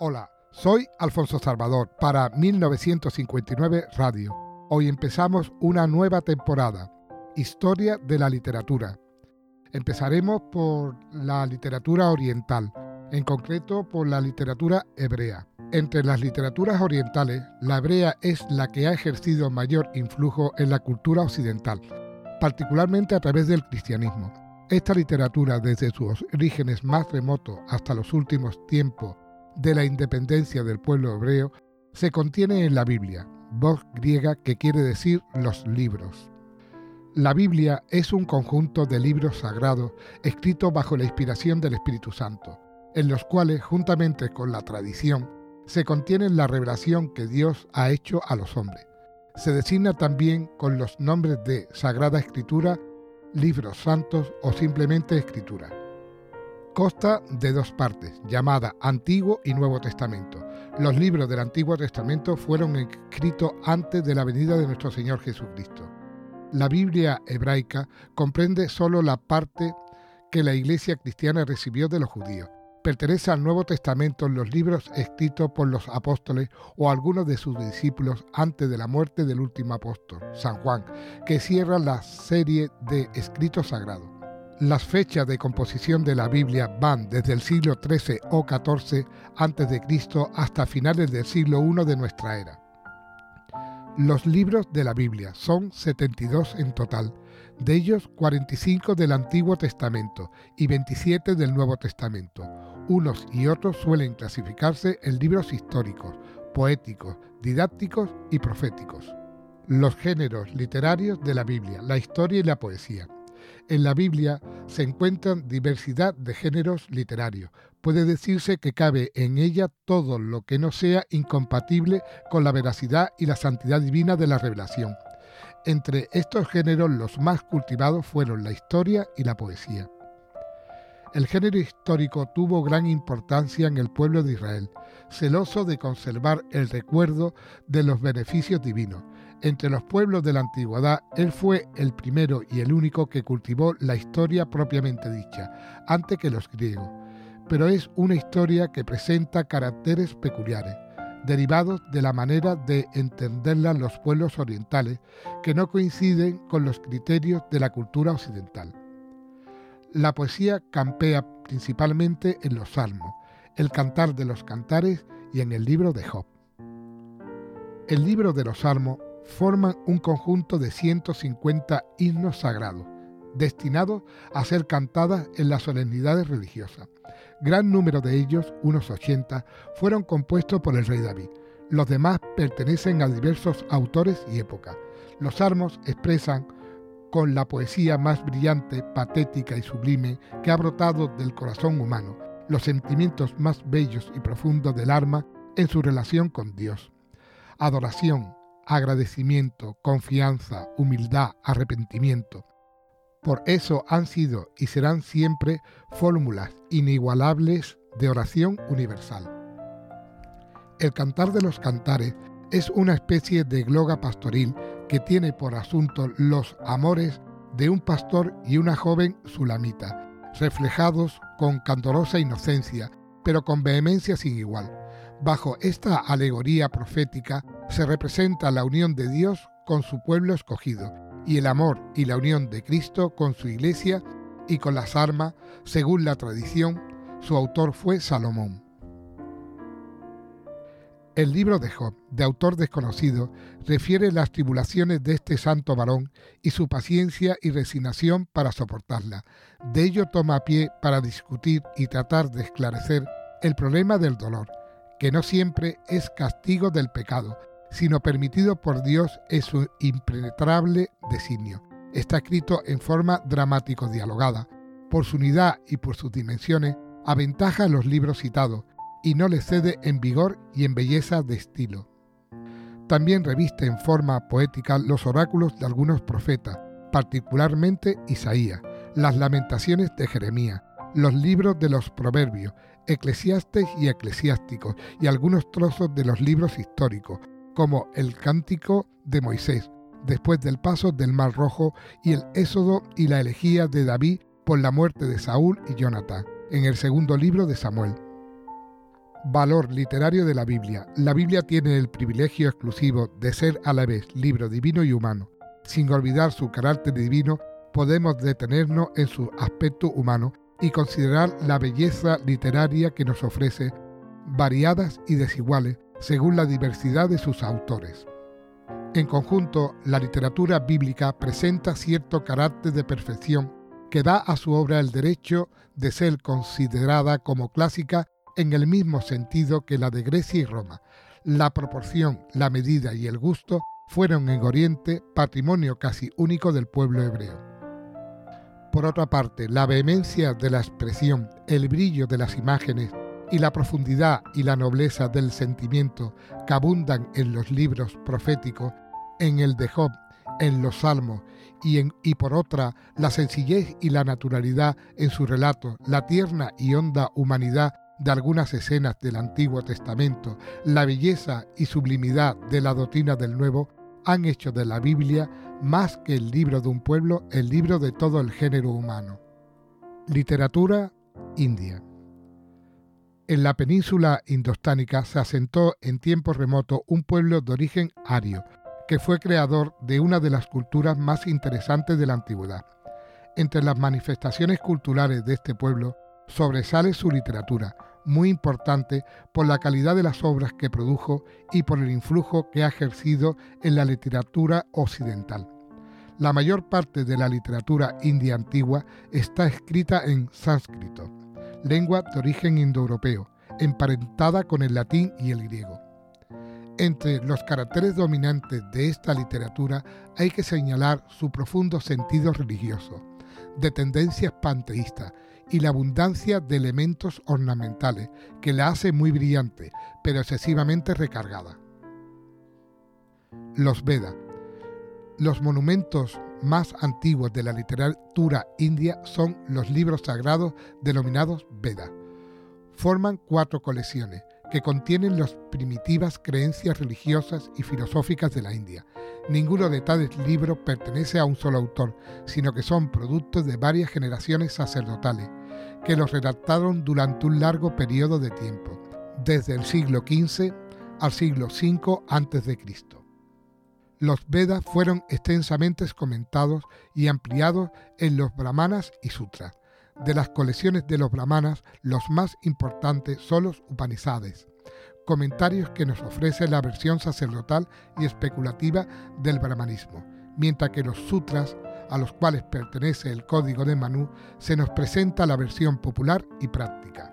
Hola, soy Alfonso Salvador para 1959 Radio. Hoy empezamos una nueva temporada, Historia de la Literatura. Empezaremos por la literatura oriental, en concreto por la literatura hebrea. Entre las literaturas orientales, la hebrea es la que ha ejercido mayor influjo en la cultura occidental, particularmente a través del cristianismo. Esta literatura, desde sus orígenes más remotos hasta los últimos tiempos de la independencia del pueblo hebreo, se contiene en la Biblia, voz griega que quiere decir los libros. La Biblia es un conjunto de libros sagrados escritos bajo la inspiración del Espíritu Santo, en los cuales, juntamente con la tradición, se contiene la revelación que Dios ha hecho a los hombres. Se designa también con los nombres de Sagrada Escritura libros santos o simplemente escritura. Consta de dos partes, llamada Antiguo y Nuevo Testamento. Los libros del Antiguo Testamento fueron escritos antes de la venida de nuestro Señor Jesucristo. La Biblia hebraica comprende solo la parte que la iglesia cristiana recibió de los judíos. Pertenece al Nuevo Testamento en los libros escritos por los apóstoles o algunos de sus discípulos antes de la muerte del último apóstol, San Juan, que cierra la serie de escritos sagrados. Las fechas de composición de la Biblia van desde el siglo XIII o XIV a.C. hasta finales del siglo I de nuestra era. Los libros de la Biblia son 72 en total, de ellos 45 del Antiguo Testamento y 27 del Nuevo Testamento. Unos y otros suelen clasificarse en libros históricos, poéticos, didácticos y proféticos. Los géneros literarios de la Biblia, la historia y la poesía. En la Biblia se encuentran diversidad de géneros literarios. Puede decirse que cabe en ella todo lo que no sea incompatible con la veracidad y la santidad divina de la revelación. Entre estos géneros los más cultivados fueron la historia y la poesía. El género histórico tuvo gran importancia en el pueblo de Israel, celoso de conservar el recuerdo de los beneficios divinos. Entre los pueblos de la antigüedad, él fue el primero y el único que cultivó la historia propiamente dicha, antes que los griegos. Pero es una historia que presenta caracteres peculiares, derivados de la manera de entenderla los pueblos orientales, que no coinciden con los criterios de la cultura occidental. La poesía campea principalmente en los salmos, el cantar de los cantares y en el libro de Job. El libro de los salmos forman un conjunto de 150 himnos sagrados, destinados a ser cantadas en las solemnidades religiosas. Gran número de ellos, unos 80, fueron compuestos por el rey David. Los demás pertenecen a diversos autores y épocas. Los salmos expresan con la poesía más brillante, patética y sublime que ha brotado del corazón humano, los sentimientos más bellos y profundos del alma en su relación con Dios. Adoración, agradecimiento, confianza, humildad, arrepentimiento. Por eso han sido y serán siempre fórmulas inigualables de oración universal. El cantar de los cantares es una especie de gloga pastoril que tiene por asunto los amores de un pastor y una joven sulamita, reflejados con candorosa inocencia, pero con vehemencia sin igual. Bajo esta alegoría profética se representa la unión de Dios con su pueblo escogido y el amor y la unión de Cristo con su iglesia y con las armas, según la tradición, su autor fue Salomón. El libro de Job, de autor desconocido, refiere las tribulaciones de este santo varón y su paciencia y resignación para soportarla. De ello toma pie para discutir y tratar de esclarecer el problema del dolor, que no siempre es castigo del pecado, sino permitido por Dios en su impenetrable designio. Está escrito en forma dramático-dialogada. Por su unidad y por sus dimensiones, aventaja los libros citados, y no le cede en vigor y en belleza de estilo. También reviste en forma poética los oráculos de algunos profetas, particularmente Isaías, las lamentaciones de Jeremías, los libros de los proverbios, eclesiastes y eclesiásticos, y algunos trozos de los libros históricos, como el cántico de Moisés, después del paso del Mar Rojo, y el Éxodo y la elegía de David por la muerte de Saúl y Jonatán, en el segundo libro de Samuel. Valor literario de la Biblia. La Biblia tiene el privilegio exclusivo de ser a la vez libro divino y humano. Sin olvidar su carácter divino, podemos detenernos en su aspecto humano y considerar la belleza literaria que nos ofrece, variadas y desiguales según la diversidad de sus autores. En conjunto, la literatura bíblica presenta cierto carácter de perfección que da a su obra el derecho de ser considerada como clásica en el mismo sentido que la de Grecia y Roma. La proporción, la medida y el gusto fueron en Oriente patrimonio casi único del pueblo hebreo. Por otra parte, la vehemencia de la expresión, el brillo de las imágenes y la profundidad y la nobleza del sentimiento que abundan en los libros proféticos, en el de Job, en los Salmos y, y por otra la sencillez y la naturalidad en su relato, la tierna y honda humanidad de algunas escenas del Antiguo Testamento, la belleza y sublimidad de la doctrina del Nuevo, han hecho de la Biblia más que el libro de un pueblo, el libro de todo el género humano. Literatura india. En la península indostánica se asentó en tiempos remotos un pueblo de origen ario, que fue creador de una de las culturas más interesantes de la antigüedad. Entre las manifestaciones culturales de este pueblo sobresale su literatura, muy importante por la calidad de las obras que produjo y por el influjo que ha ejercido en la literatura occidental. La mayor parte de la literatura india antigua está escrita en sánscrito lengua de origen indoeuropeo, emparentada con el latín y el griego. Entre los caracteres dominantes de esta literatura hay que señalar su profundo sentido religioso, de tendencias panteístas y la abundancia de elementos ornamentales que la hace muy brillante, pero excesivamente recargada. Los Vedas. Los monumentos más antiguos de la literatura india son los libros sagrados denominados Vedas. Forman cuatro colecciones que contienen las primitivas creencias religiosas y filosóficas de la India. Ninguno de tales libros pertenece a un solo autor, sino que son productos de varias generaciones sacerdotales, que los redactaron durante un largo periodo de tiempo, desde el siglo XV al siglo V a.C. Los Vedas fueron extensamente comentados y ampliados en los Brahmanas y Sutras. De las colecciones de los Brahmanas, los más importantes son los Upanishads, comentarios que nos ofrece la versión sacerdotal y especulativa del brahmanismo, mientras que los Sutras, a los cuales pertenece el Código de Manu, se nos presenta la versión popular y práctica.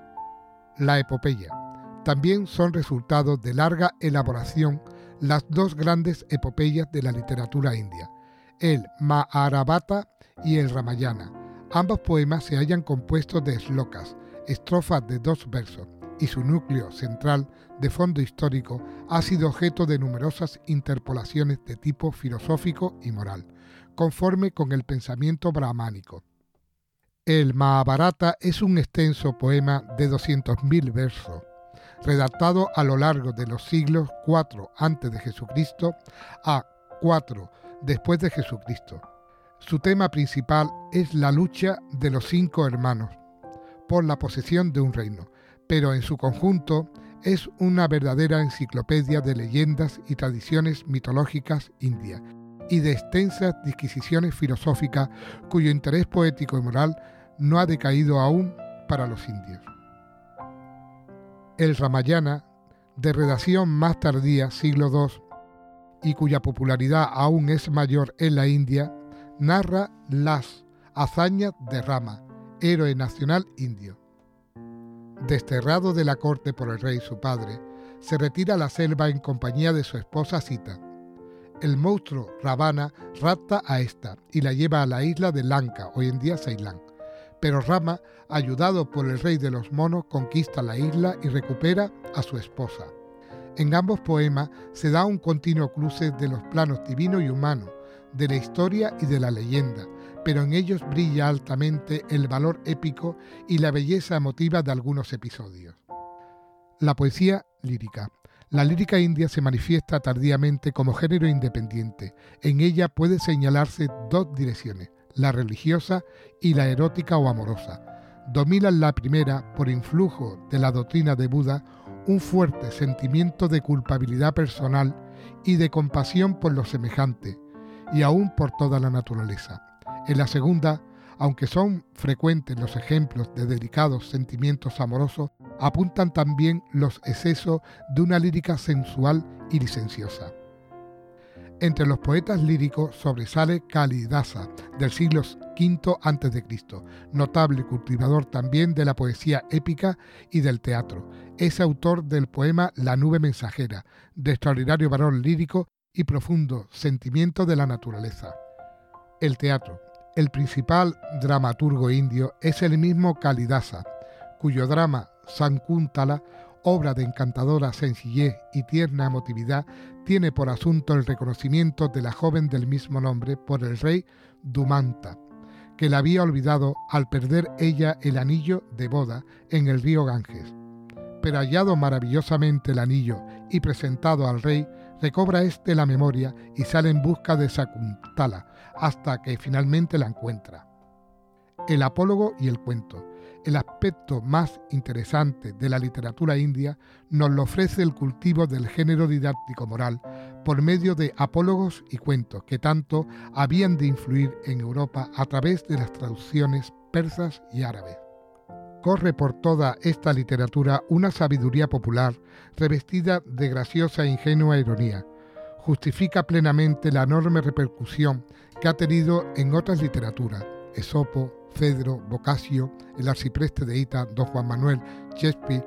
La epopeya. También son resultado de larga elaboración las dos grandes epopeyas de la literatura india, el Mahabharata y el Ramayana. Ambos poemas se hallan compuestos de slokas, estrofas de dos versos, y su núcleo central, de fondo histórico, ha sido objeto de numerosas interpolaciones de tipo filosófico y moral, conforme con el pensamiento brahmánico. El Mahabharata es un extenso poema de 200.000 versos, redactado a lo largo de los siglos 4 antes de Jesucristo a 4 después de Jesucristo. Su tema principal es la lucha de los cinco hermanos por la posesión de un reino, pero en su conjunto es una verdadera enciclopedia de leyendas y tradiciones mitológicas indias y de extensas disquisiciones filosóficas cuyo interés poético y moral no ha decaído aún para los indios. El Ramayana, de redacción más tardía, siglo II, y cuya popularidad aún es mayor en la India, narra las hazañas de Rama, héroe nacional indio. Desterrado de la corte por el rey su padre, se retira a la selva en compañía de su esposa Sita. El monstruo Ravana rapta a esta y la lleva a la isla de Lanka, hoy en día Ceilán pero Rama, ayudado por el rey de los monos, conquista la isla y recupera a su esposa. En ambos poemas se da un continuo cruce de los planos divino y humano, de la historia y de la leyenda, pero en ellos brilla altamente el valor épico y la belleza emotiva de algunos episodios. La poesía lírica. La lírica india se manifiesta tardíamente como género independiente. En ella puede señalarse dos direcciones, la religiosa y la erótica o amorosa. Dominan la primera por influjo de la doctrina de Buda un fuerte sentimiento de culpabilidad personal y de compasión por lo semejante, y aún por toda la naturaleza. En la segunda, aunque son frecuentes los ejemplos de delicados sentimientos amorosos, apuntan también los excesos de una lírica sensual y licenciosa. Entre los poetas líricos sobresale Kalidasa, del siglo V a.C., notable cultivador también de la poesía épica y del teatro. Es autor del poema La nube mensajera, de extraordinario valor lírico y profundo sentimiento de la naturaleza. El teatro. El principal dramaturgo indio es el mismo Kalidasa, cuyo drama Sankuntala obra de encantadora sencillez y tierna emotividad, tiene por asunto el reconocimiento de la joven del mismo nombre por el rey Dumanta, que la había olvidado al perder ella el anillo de boda en el río Ganges. Pero hallado maravillosamente el anillo y presentado al rey, recobra éste la memoria y sale en busca de Sakuntala, hasta que finalmente la encuentra. El apólogo y el cuento el aspecto más interesante de la literatura india nos lo ofrece el cultivo del género didáctico moral por medio de apólogos y cuentos que tanto habían de influir en Europa a través de las traducciones persas y árabes. Corre por toda esta literatura una sabiduría popular revestida de graciosa e ingenua ironía. Justifica plenamente la enorme repercusión que ha tenido en otras literaturas, Esopo, Fedro, Boccaccio, el arcipreste de Ita, don Juan Manuel, Shakespeare,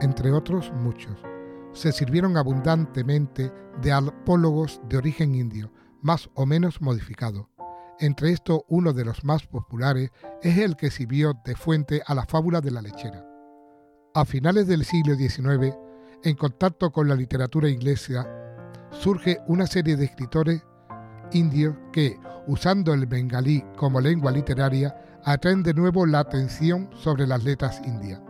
entre otros muchos. Se sirvieron abundantemente de apólogos de origen indio, más o menos modificados. Entre estos, uno de los más populares es el que sirvió de fuente a la fábula de la lechera. A finales del siglo XIX, en contacto con la literatura inglesa, surge una serie de escritores indios que, usando el bengalí como lengua literaria, atraen de nuevo la atención sobre las letras indias.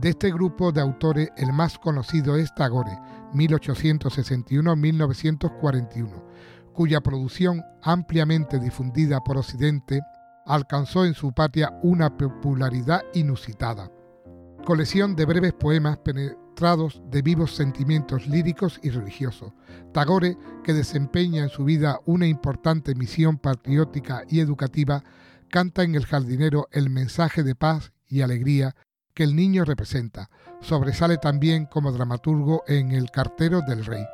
De este grupo de autores, el más conocido es Tagore, 1861-1941, cuya producción, ampliamente difundida por Occidente, alcanzó en su patria una popularidad inusitada. Colección de breves poemas de vivos sentimientos líricos y religiosos. Tagore, que desempeña en su vida una importante misión patriótica y educativa, canta en El jardinero el mensaje de paz y alegría que el niño representa. Sobresale también como dramaturgo en El cartero del rey.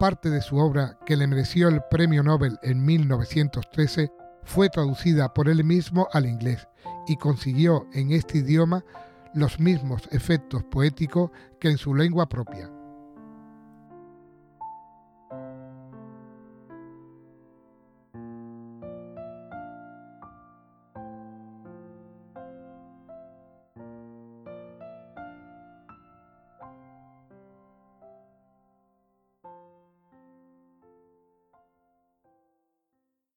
Parte de su obra, que le mereció el Premio Nobel en 1913, fue traducida por él mismo al inglés y consiguió en este idioma los mismos efectos poéticos que en su lengua propia.